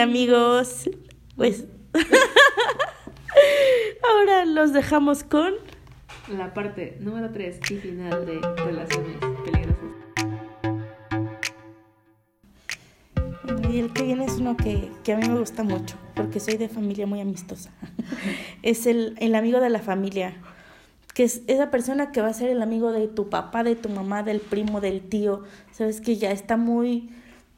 Amigos. Pues ahora los dejamos con la parte número 3 y final de relaciones peligrosas. Y el que viene es uno que, que, a mí me gusta mucho, porque soy de familia muy amistosa. es el, el amigo de la familia, que es esa persona que va a ser el amigo de tu papá, de tu mamá, del primo, del tío. Sabes que ya está muy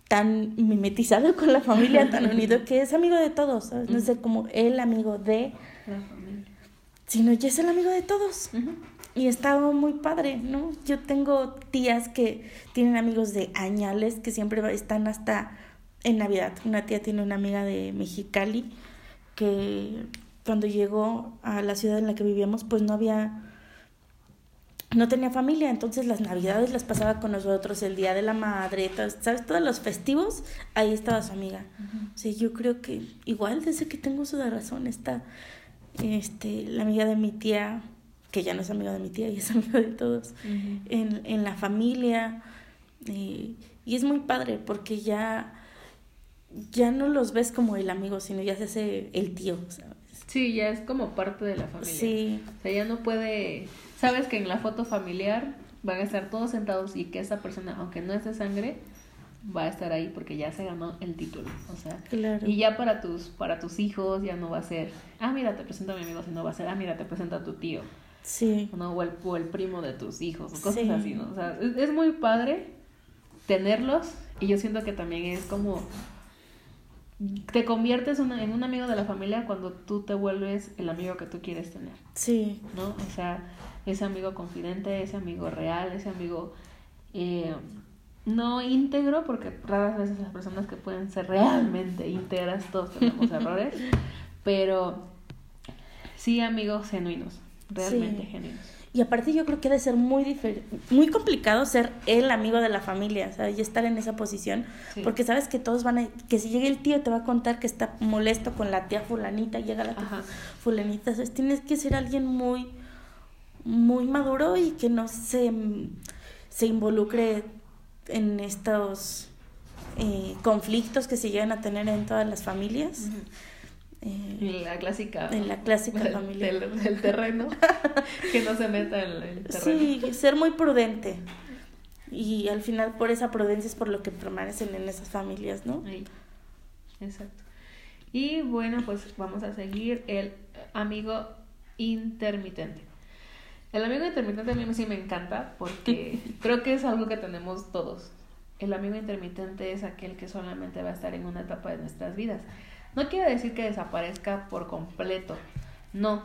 tan mimetizado con la familia, tan unido, que es amigo de todos, ¿sabes? No es como el amigo de la familia, sino ya es el amigo de todos. Y está muy padre, ¿no? Yo tengo tías que tienen amigos de añales que siempre están hasta en Navidad. Una tía tiene una amiga de Mexicali que cuando llegó a la ciudad en la que vivíamos, pues no había no tenía familia, entonces las navidades las pasaba con nosotros, el día de la madre, ¿sabes? Todos los festivos, ahí estaba su amiga. O sea, yo creo que igual desde que tengo de razón está este, la amiga de mi tía, que ya no es amiga de mi tía y es amiga de todos, en, en la familia. Eh, y es muy padre porque ya, ya no los ves como el amigo, sino ya se hace el tío, ¿sabes? Sí, ya es como parte de la familia. Sí. O sea, ya no puede sabes que en la foto familiar van a estar todos sentados y que esa persona, aunque no es de sangre, va a estar ahí porque ya se ganó el título, o sea, y ya para tus para tus hijos ya no va a ser, ah, mira, te presento a mi amigo, sino va a ser, ah, mira, te presento a tu tío. Sí. ¿no? O el, o el primo de tus hijos, o cosas así, ¿no? O sea, es, es muy padre tenerlos y yo siento que también es como te conviertes en un amigo de la familia cuando tú te vuelves el amigo que tú quieres tener. Sí. ¿No? O sea, ese amigo confidente, ese amigo real, ese amigo eh, no íntegro, porque raras veces las personas que pueden ser realmente íntegras, todos tenemos errores, pero sí amigos genuinos, realmente genuinos. Y aparte yo creo que debe ser muy muy complicado ser el amigo de la familia, y estar en esa posición, porque sabes que todos van a, que si llega el tío te va a contar que está molesto con la tía fulanita, llega la tía fulanita, tienes que ser alguien muy, muy maduro y que no se, se involucre en estos eh, conflictos que se llegan a tener en todas las familias. Eh, en la clásica. En la clásica familia. Del, terreno. que no se meta en el terreno. Sí, ser muy prudente. Y al final por esa prudencia es por lo que permanecen en esas familias, ¿no? Exacto. Y bueno, pues vamos a seguir el amigo intermitente. El amigo intermitente a mí sí me encanta porque creo que es algo que tenemos todos. El amigo intermitente es aquel que solamente va a estar en una etapa de nuestras vidas. No quiere decir que desaparezca por completo, no.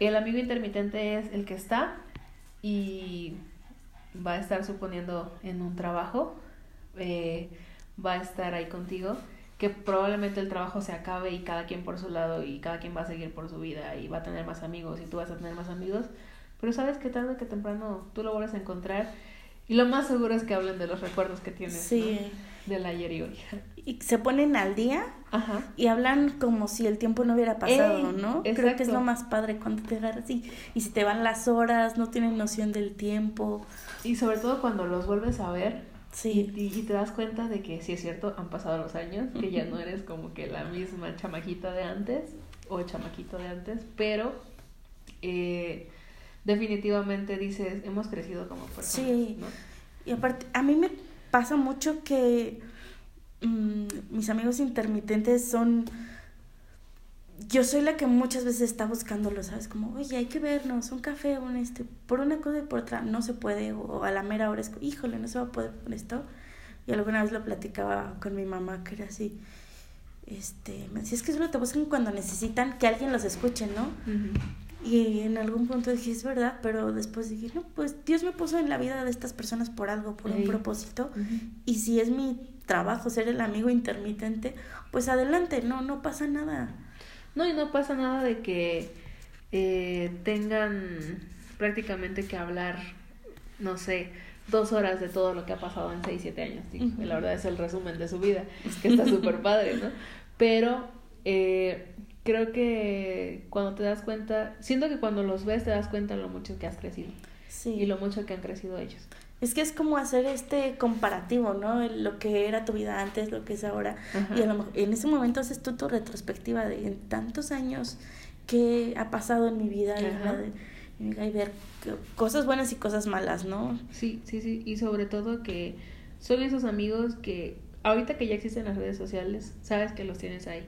El amigo intermitente es el que está y va a estar suponiendo en un trabajo, eh, va a estar ahí contigo, que probablemente el trabajo se acabe y cada quien por su lado y cada quien va a seguir por su vida y va a tener más amigos y tú vas a tener más amigos, pero sabes que tarde que temprano tú lo vuelves a encontrar y lo más seguro es que hablen de los recuerdos que tienes sí. del ayer y hoy y se ponen al día y hablan como si el tiempo no hubiera pasado, ¿no? Creo que es lo más padre cuando te agarras así. Y si te van las horas, no tienen noción del tiempo. Y sobre todo cuando los vuelves a ver. Sí. Y, te das cuenta de que, sí es cierto, han pasado los años, que ya no eres como que la misma chamaquita de antes o chamaquito de antes, pero eh, definitivamente dices, hemos crecido como personas. Sí. Y aparte, a mí me pasa mucho que Mm, mis amigos intermitentes son... Yo soy la que muchas veces está buscándolo, ¿sabes? Como, oye, hay que vernos, un café, un este, por una cosa y por otra, no se puede, o a la mera hora es, híjole, no se va a poder con esto. Y alguna vez lo platicaba con mi mamá, que era así, este, me decía, es que solo te buscan cuando necesitan que alguien los escuche, ¿no? Y en algún punto dije, es verdad, pero después dije, no, pues Dios me puso en la vida de estas personas por algo, por un propósito. Y si es mi trabajo ser el amigo intermitente, pues adelante, no, no pasa nada. No, y no pasa nada de que eh, tengan prácticamente que hablar, no sé, dos horas de todo lo que ha pasado en seis, siete años. La verdad es el resumen de su vida, es que está súper padre, ¿no? Pero eh, creo que cuando te das cuenta, siento que cuando los ves te das cuenta lo mucho que has crecido. Sí. Y lo mucho que han crecido ellos. Es que es como hacer este comparativo, ¿no? Lo que era tu vida antes, lo que es ahora. Y a lo mejor, en ese momento haces tú tu retrospectiva de en tantos años que ha pasado en mi vida y, y, ver cosas buenas y cosas malas, ¿no? Sí, sí, sí. Y sobre todo que son esos amigos que ahorita que ya existen las redes sociales, sabes que los tienes ahí.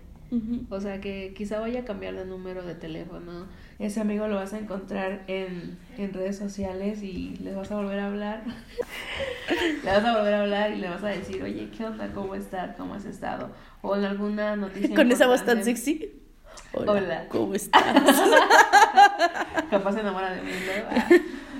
O sea que quizá vaya a cambiar de número de teléfono. Ese amigo lo vas a encontrar en, en redes sociales y le vas a volver a hablar. le vas a volver a hablar y le vas a decir, oye, ¿qué onda? ¿Cómo estás? ¿Cómo has estado? O en alguna noticia. Con esa voz tan sexy. Hola, ¿cómo estás? Capaz se enamora de mí,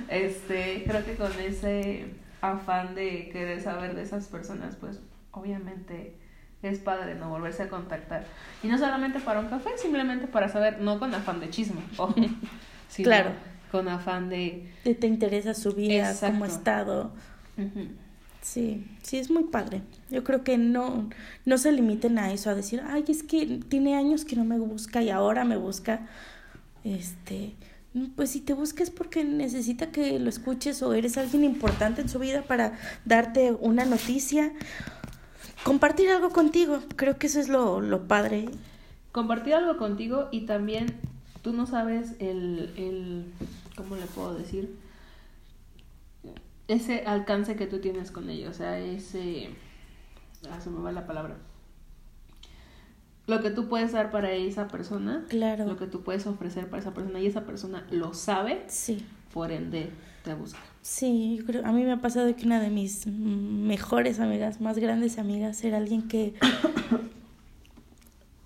Este, creo que con ese afán de querer saber de esas personas, pues obviamente es padre no volverse a contactar. Y no solamente para un café, simplemente para saber, no con afán de chisme, sino claro. con afán de... Te interesa su vida, cómo ha estado. Sí, sí, es muy padre. Yo creo que no, no se limiten a eso, a decir, ay, es que tiene años que no me busca y ahora me busca. Este, pues si te busques porque necesita que lo escuches o eres alguien importante en su vida para darte una noticia compartir algo contigo. Creo que eso es lo, lo padre. Compartir algo contigo y también tú no sabes el, el, ¿cómo le puedo decir? Ese alcance que tú tienes con ellos, o sea, ese, ah, se me va la palabra. Lo que tú puedes dar para esa persona, claro. lo que tú puedes ofrecer para esa persona y esa persona lo sabe, sí. por ende te busca. Sí, yo creo, a mí me ha pasado que una de mis mejores amigas, más grandes amigas, era alguien que,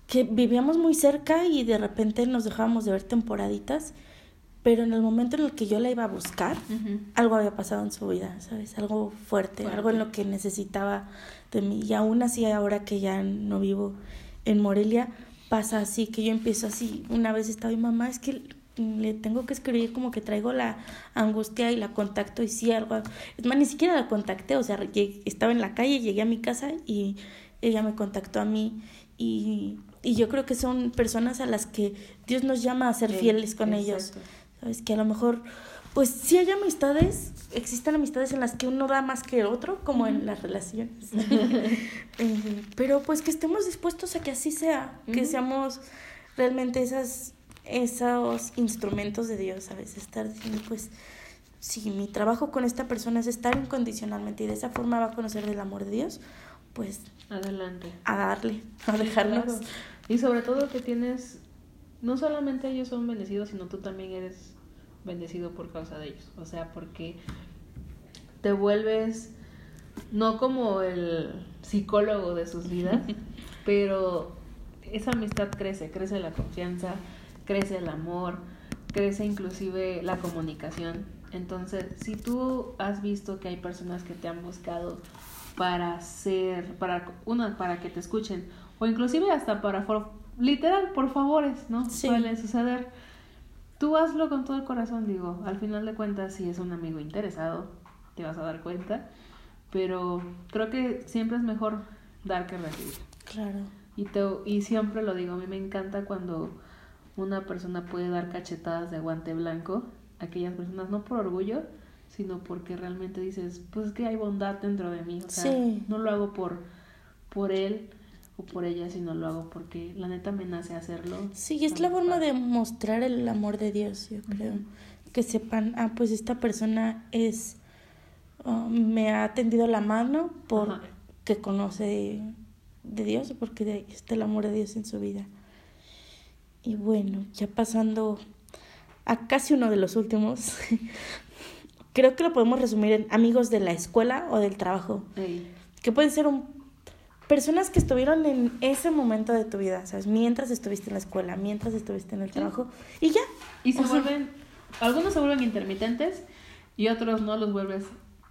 que vivíamos muy cerca y de repente nos dejábamos de ver temporaditas, pero en el momento en el que yo la iba a buscar, algo había pasado en su vida, ¿sabes? Algo fuerte, algo en lo que necesitaba de mí. Y aún así, ahora que ya no vivo en Morelia, pasa así, que yo empiezo así. Una vez estaba mi mamá, es que le tengo que escribir como que traigo la angustia y la contacto y si algo, es más, ni siquiera la contacté, o sea, estaba en la calle, llegué a mi casa y ella me contactó a mí y, y yo creo que son personas a las que Dios nos llama a ser fieles con ellos, sabes, que a lo mejor, pues sí hay amistades, existen amistades en las que uno da más que el otro, como en las relaciones, pero pues que estemos dispuestos a que así sea, que seamos realmente esas esos instrumentos de Dios, veces estar diciendo, pues, si mi trabajo con esta persona es estar incondicionalmente y de esa forma va a conocer del amor de Dios, pues... Adelante. A darle, a dejarnos. Y sobre todo que tienes, no solamente ellos son bendecidos, sino tú también eres bendecido por causa de ellos. O sea, porque te vuelves, no como el psicólogo de sus vidas, pero esa amistad crece, crece la confianza, crece el amor, crece inclusive la comunicación. Entonces, si tú has visto que hay personas que te han buscado para ser, para una, para que te escuchen, o inclusive hasta para, literal, por favores, ¿no? Suele suceder. Tú hazlo con todo el corazón, digo, al final de cuentas, si es un amigo interesado, te vas a dar cuenta, pero creo que siempre es mejor dar que recibir. Claro. Y, te, y siempre lo digo, a mí me encanta cuando una persona puede dar cachetadas de guante blanco a aquellas personas, no por orgullo, sino porque realmente dices, pues es que hay bondad dentro de mí, o sea, no lo hago por, por él o por ella, sino lo hago porque la neta me nace hacerlo. Sí, es la forma de mostrar el amor de Dios, yo creo. Que sepan, ah, pues esta persona es, ah, me ha tendido la mano por que conoce de Dios, porque está el amor de Dios en su vida. Y bueno, ya pasando a casi uno de los últimos, creo que lo podemos resumir en amigos de la escuela o del trabajo. Que pueden ser un, personas que estuvieron en ese momento de tu vida, ¿sabes? Mientras estuviste en la escuela, mientras estuviste en el trabajo. Y ya. Y se vuelven, algunos se vuelven intermitentes y otros no los vuelves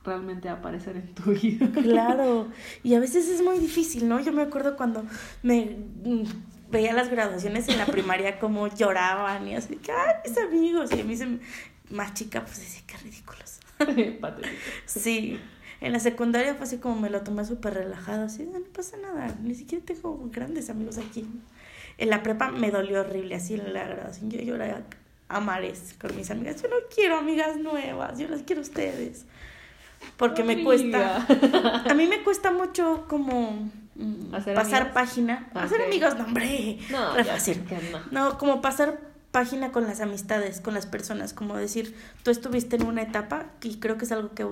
realmente a aparecer en tu vida. Claro, y a veces es muy difícil, ¿no? Yo me acuerdo cuando me veía las graduaciones en la primaria como lloraban y así, que, ay, mis amigos. Y a mí se, más chica, pues decía, qué ridículos. sí, en la secundaria fue así como me lo tomé súper relajado, así, no, pasa nada, ni siquiera tengo grandes amigos aquí. En la prepa me dolió horrible, así en la graduación, yo lloraba a mares con mis amigas, yo no quiero amigas nuevas, yo las quiero a ustedes. porque me cuesta. A mí me cuesta mucho como mm, pasar página. Hacer amigos, no, hombre. No, fácil. no, como pasar página con las amistades, con las personas, como decir, tú estuviste en una etapa, y creo que es algo que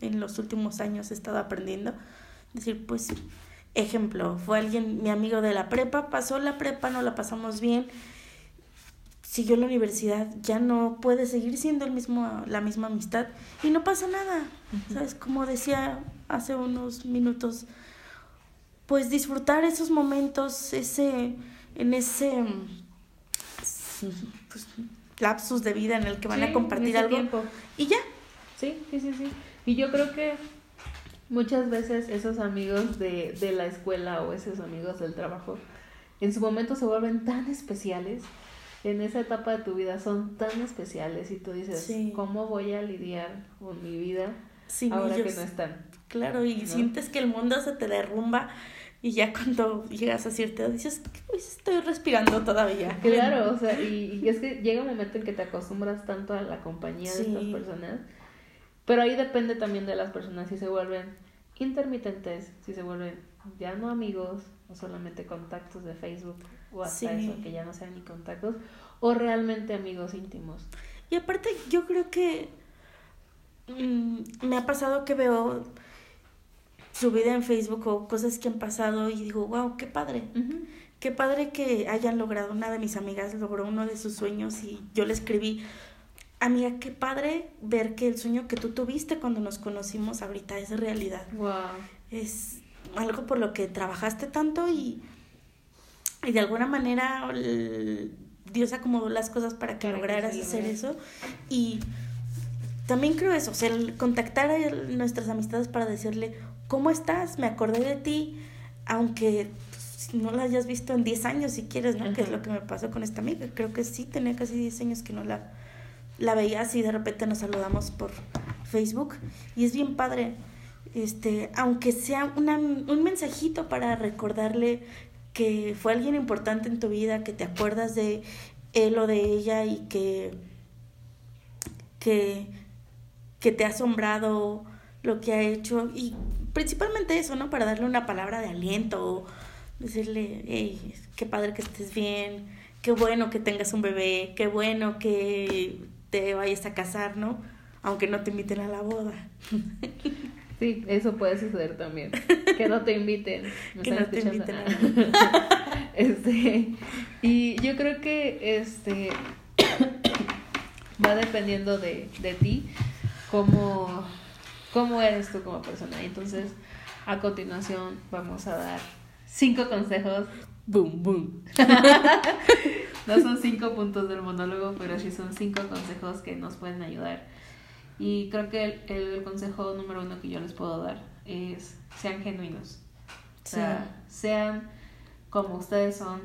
en los últimos años he estado aprendiendo, decir, pues, ejemplo, fue alguien, mi amigo de la prepa, pasó la prepa, no la pasamos bien, siguió la universidad, ya no puede seguir siendo el mismo, la misma amistad y no pasa nada, ¿sabes? Como decía hace unos minutos, pues disfrutar esos momentos, ese, en ese pues, lapsus de vida en el que van a compartir algo y ya. Sí, sí, sí, sí. Y yo creo que muchas veces esos amigos de, de la escuela o esos amigos del trabajo en su momento se vuelven tan especiales en esa etapa de tu vida son tan especiales y tú dices, ¿cómo voy a lidiar con mi vida ahora que no están? Claro, y sientes que el mundo se te derrumba y ya cuando llegas a cierta edad dices, pues estoy respirando todavía. Claro, o sea, y, es que llega un momento en que te acostumbras tanto a la compañía de estas personas, pero ahí depende también de las personas si se vuelven intermitentes, si se vuelven ya no amigos o solamente contactos de Facebook o hasta eso, que ya no sean ni contactos, o realmente amigos íntimos. Y aparte yo creo que mm, me ha pasado que veo su vida en Facebook o cosas que han pasado y digo, wow, qué padre. Qué padre que hayan logrado. Una de mis amigas logró uno de sus sueños y yo le escribí, amiga, qué padre ver que el sueño que tú tuviste cuando nos conocimos ahorita es realidad. Wow. Es algo por lo que trabajaste tanto y, y de alguna manera Dios acomodó las cosas para que lograras hacer eso. Y también creo eso, o sea, contactar a nuestras amistades para decirle, ¿cómo estás? Me acordé de ti, aunque pues, no la hayas visto en 10 años si quieres, ¿no? Que es lo que me pasó con esta amiga. Creo que sí, tenía casi 10 años que no la, la veía así, de repente nos saludamos por Facebook y es bien padre, este, aunque sea una, un mensajito para recordarle que fue alguien importante en tu vida, que te acuerdas de él o de ella y que, que, que te ha asombrado lo que ha hecho y principalmente eso, ¿no? Para darle una palabra de aliento, decirle, hey, qué padre que estés bien, qué bueno que tengas un bebé, qué bueno que te vayas a casar, ¿no? Aunque no te inviten a la boda. Sí, eso puede suceder también. Que no te inviten. que no te inviten a... este, y yo creo que este va dependiendo de, de ti cómo cómo eres tú como persona. Y entonces, a continuación, vamos a dar cinco consejos. Boom, boom. no son cinco puntos del monólogo, pero sí son cinco consejos que nos pueden ayudar. Y creo que el, consejo número uno que yo les puedo dar es sean genuinos. O sea, sean como ustedes son.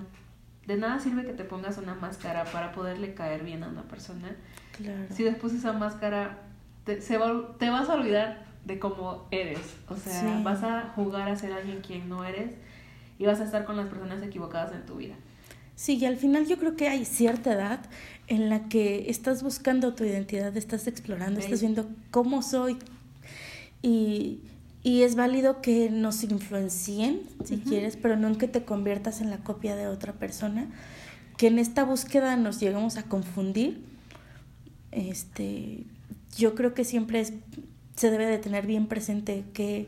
De nada sirve que te pongas una máscara para poderle caer bien a una persona. Claro. Si después esa máscara te, se te vas a olvidar de cómo eres. O sea, vas a jugar a ser alguien quien no eres y vas a estar con las personas equivocadas en tu vida. Sí, y al final yo creo que hay cierta edad en la que estás buscando tu identidad, estás explorando, estás viendo cómo soy y, y, es válido que nos influencien, si quieres, pero no en que te conviertas en la copia de otra persona, que en esta búsqueda nos llegamos a confundir. Este, yo creo que siempre es, se debe de tener bien presente que,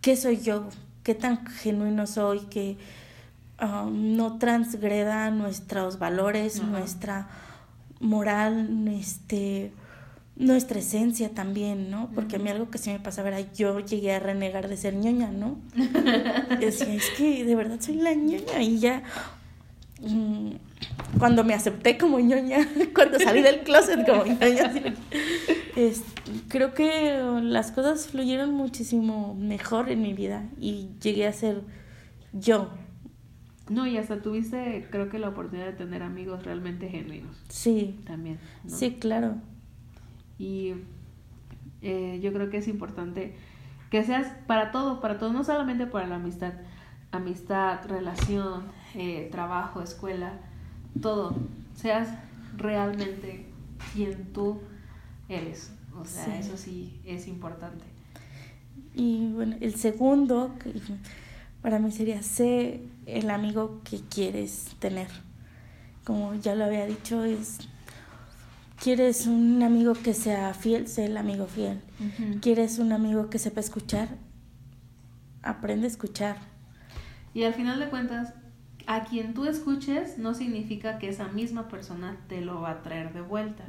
qué soy yo, qué tan genuino soy, que um, no transgreda nuestros valores, nuestra moral, este, nuestra esencia también, ¿no? Porque a mí algo que sí me pasa, ver, yo llegué a renegar de ser ñoña, ¿no? decía, es que de verdad soy la ñoña y ya... Mm, cuando me acepté como ñoña, cuando salí del closet como ñoña, creo que las cosas fluyeron muchísimo mejor en mi vida y llegué a ser yo. No, y hasta tuviste, creo que la oportunidad de tener amigos realmente genuinos. Sí. También. Sí, claro. Y eh, yo creo que es importante que seas para todo, para todo, no solamente para la amistad, amistad, relación, eh, trabajo, escuela, todo, seas realmente quien tú eres. O sea, eso sí es importante. Y bueno, el segundo, que para mí sería, sé el amigo que quieres tener. Como ya lo había dicho, es quieres un amigo que sea fiel, sé el amigo fiel. Quieres un amigo que sepa escuchar, aprende a escuchar. Y al final de cuentas, a quien tú escuches no significa que esa misma persona te lo va a traer de vuelta.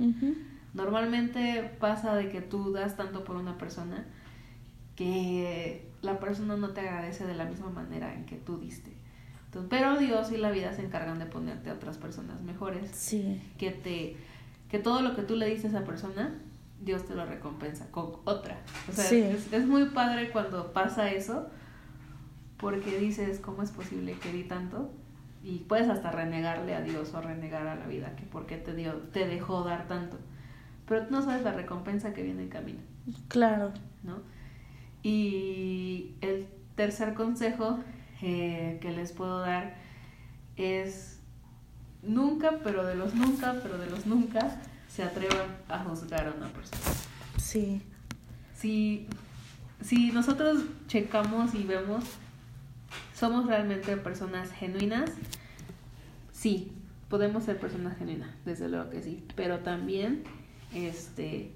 Normalmente pasa de que tú das tanto por una persona que la persona no te agradece de la misma manera en que tú diste. pero Dios y la vida se encargan de ponerte a otras personas mejores. Sí. Que te que todo lo que tú le dices a esa persona, Dios te lo recompensa con otra. O sea, es, es, muy padre cuando pasa eso, porque dices, ¿cómo es posible que di tanto? Y puedes hasta renegarle a Dios o renegar a la vida, que por qué te, dio, te dejó dar tanto. Pero tú no sabes la recompensa que viene en camino. Claro. ¿No? Y el tercer consejo eh, que les puedo dar es nunca, pero de los nunca, pero de los nunca, se atrevan a juzgar a una persona. Sí. Si, si nosotros checamos y vemos, somos realmente personas genuinas, sí, podemos ser personas genuinas, desde luego que sí, pero también, este,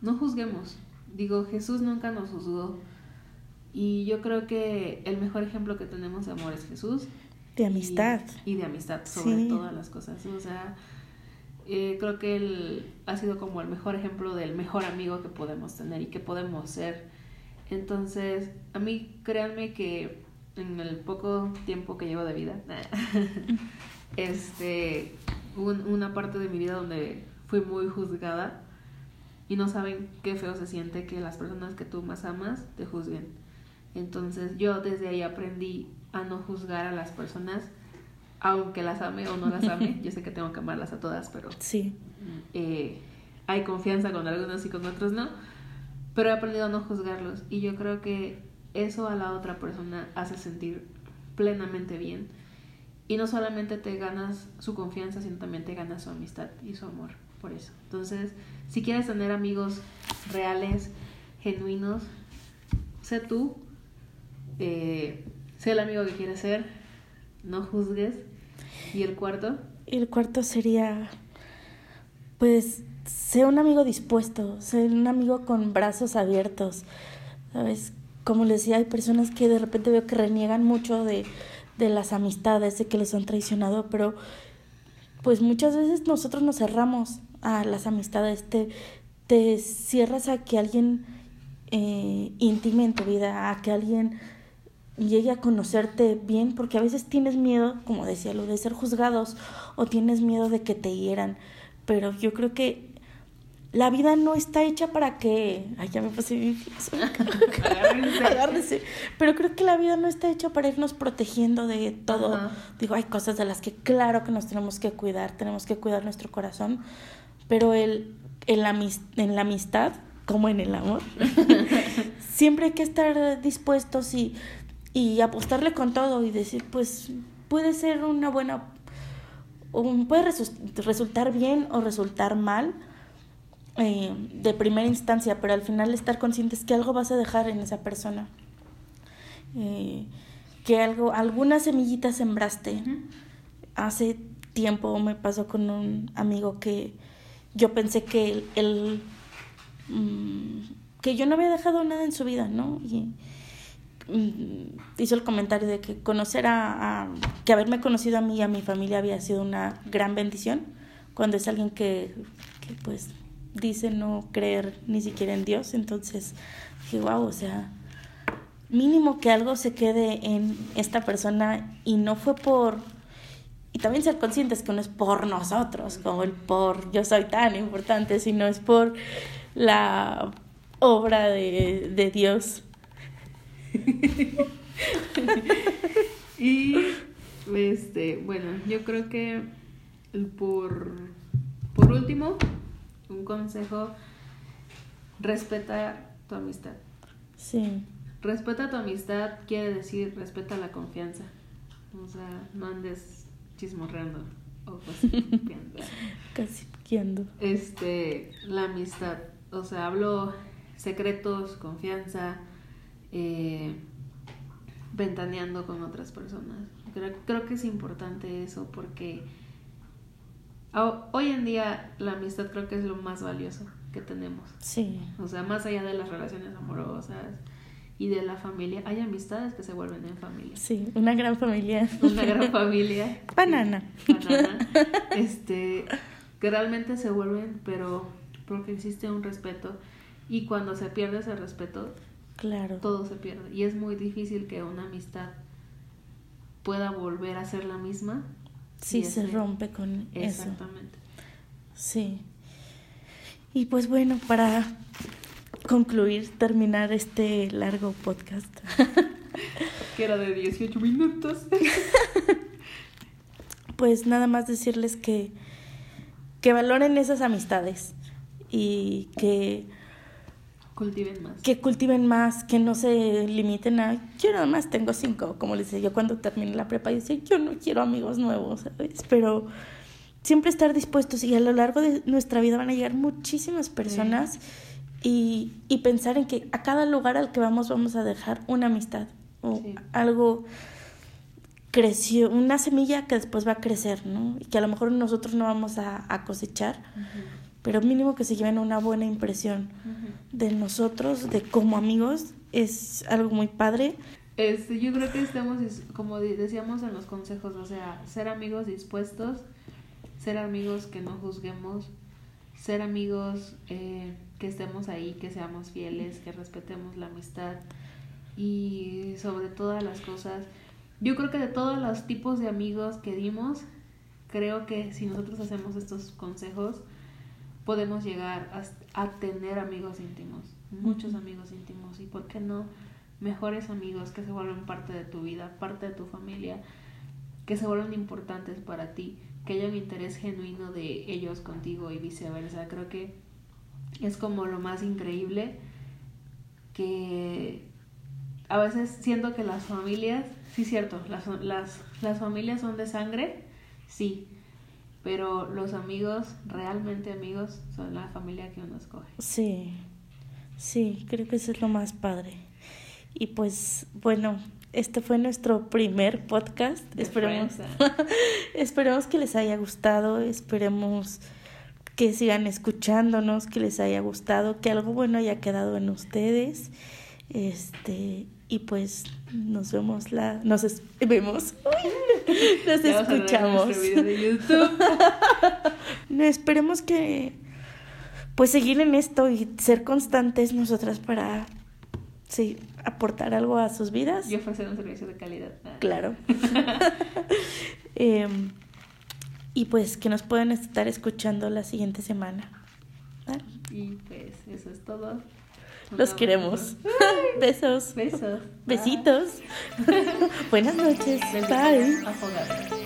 no juzguemos. Digo, Jesús nunca nos juzgó. Y yo creo que el mejor ejemplo que tenemos de amor es Jesús. De amistad. Y, de amistad sobre todas las cosas. O sea, eh, creo que él ha sido como el mejor ejemplo del mejor amigo que podemos tener y que podemos ser. Entonces, a mí créanme que en el poco tiempo que llevo de vida, este, hubo una parte de mi vida donde fui muy juzgada y no saben qué feo se siente que las personas que tú más amas te juzguen. Entonces yo desde ahí aprendí a no juzgar a las personas, aunque las ame o no las ame. Yo sé que tengo que amarlas a todas, pero sí. Eh, hay confianza con algunos y con otros no. Pero he aprendido a no juzgarlos y yo creo que eso a la otra persona hace sentir plenamente bien. Y no solamente te ganas su confianza, sino también te ganas su amistad y su amor por eso. Entonces, si quieres tener amigos reales, genuinos, sé tú, eh, sé el amigo que quieres ser, no juzgues. ¿Y el cuarto? El cuarto sería, pues, sé un amigo dispuesto, sé un amigo con brazos abiertos. ¿Sabes? Como les decía, hay personas que de repente veo que reniegan mucho de, de las amistades, de que les han traicionado, pero pues muchas veces nosotros nos cerramos a las amistades, te, te cierras a que alguien eh, intime en tu vida, a que alguien llegue a conocerte bien, porque a veces tienes miedo, como decía, lo de ser juzgados o tienes miedo de que te hieran, pero yo creo que la vida no está hecha para que, ay, ya me puse difícil, agárrense. pero creo que la vida no está hecha para irnos protegiendo de todo. Digo, hay cosas de las que claro que nos tenemos que cuidar, tenemos que cuidar nuestro corazón, pero el, en la amistad, como en el amor, siempre hay que estar dispuestos y y apostarle con todo y decir, pues puede ser una buena, puede resultar bien o resultar mal eh, de primera instancia, pero al final estar conscientes que algo vas a dejar en esa persona. Eh, que algo, alguna semillita sembraste. Hace tiempo me pasó con un amigo que yo pensé que él, mm, que yo no había dejado nada en su vida, ¿no? Y, Mm, hizo el comentario de que conocer a, que haberme conocido a mí y a mi familia había sido una gran bendición cuando es alguien que, que pues dice no creer ni siquiera en Dios entonces dije wow o sea mínimo que algo se quede en esta persona y no fue por y también ser conscientes que no es por nosotros como el por yo soy tan importante sino es por la obra de, de Dios y este, bueno, yo creo que por, por último, un consejo, respeta tu amistad. Sí. Respeta tu amistad quiere decir respeta la confianza. O sea, no andes chismorreando o casi Casi piqueando. Este, la amistad. o sea, hablo secretos, confianza, eh, ventaneando con otras personas. Creo, creo que es importante eso porque hoy en día la amistad creo que es lo más valioso que tenemos. Sí. O sea, más allá de las relaciones amorosas y de la familia, hay amistades que se vuelven en familia. Sí, una gran familia. Una gran familia. Banana. Banana. Este, que realmente se vuelven, pero porque existe un respeto y cuando se pierde ese respeto, claro. todo se pierde. Y es muy difícil que una amistad pueda volver a ser la misma. Sí, se rompe con eso. Exactamente. Sí. Y pues bueno, para concluir, terminar este largo podcast. que era de 18 minutos. pues nada más decirles que, que valoren esas amistades y que cultiven más. Que cultiven más, que no se limiten a yo nada más tengo cinco, como les decía yo cuando terminé la prepa, yo decía yo no quiero amigos nuevos, ¿sabes? Pero siempre estar dispuestos y a lo largo de nuestra vida van a llegar muchísimas personas y, y, pensar en que a cada lugar al que vamos vamos a dejar una amistad o algo creció, una semilla que después va a crecer, ¿no? Y que a lo mejor nosotros no vamos a, a cosechar, pero mínimo que se lleven una buena impresión de nosotros, de como amigos, es algo muy padre. Este, yo creo que estamos, como decíamos en los consejos, o sea, ser amigos dispuestos ser amigos que no juzguemos, ser amigos eh, que estemos ahí, que seamos fieles, que respetemos la amistad y sobre todas las cosas. Yo creo que de todos los tipos de amigos que dimos, creo que si nosotros hacemos estos consejos, podemos llegar a, a tener amigos íntimos, muchos amigos íntimos y, ¿por qué no? Mejores amigos que se vuelven parte de tu vida, parte de tu familia, que se vuelven importantes para ti que haya un interés genuino de ellos contigo y viceversa. Creo que es como lo más increíble que a veces siento que las familias, sí cierto, las, las, las familias son de sangre, sí, pero los amigos, realmente amigos, son la familia que uno escoge. Sí, sí, creo que eso es lo más padre. Y pues bueno, este fue nuestro primer podcast. esperemos, esperemos que les haya gustado, esperemos que sigan escuchándonos, que les haya gustado, que algo bueno haya quedado en ustedes. Este, y pues nos vemos la nos vemos. nos escuchamos. no, esperemos que pues seguir en esto y ser constantes nosotras para sí, aportar algo a sus vidas. Y ofrecer un servicio de calidad. Claro. Em, y pues que nos pueden estar escuchando la siguiente semana. Y pues eso es todo. Los queremos. Besos. Besos. Besitos. Buenas noches. Bye.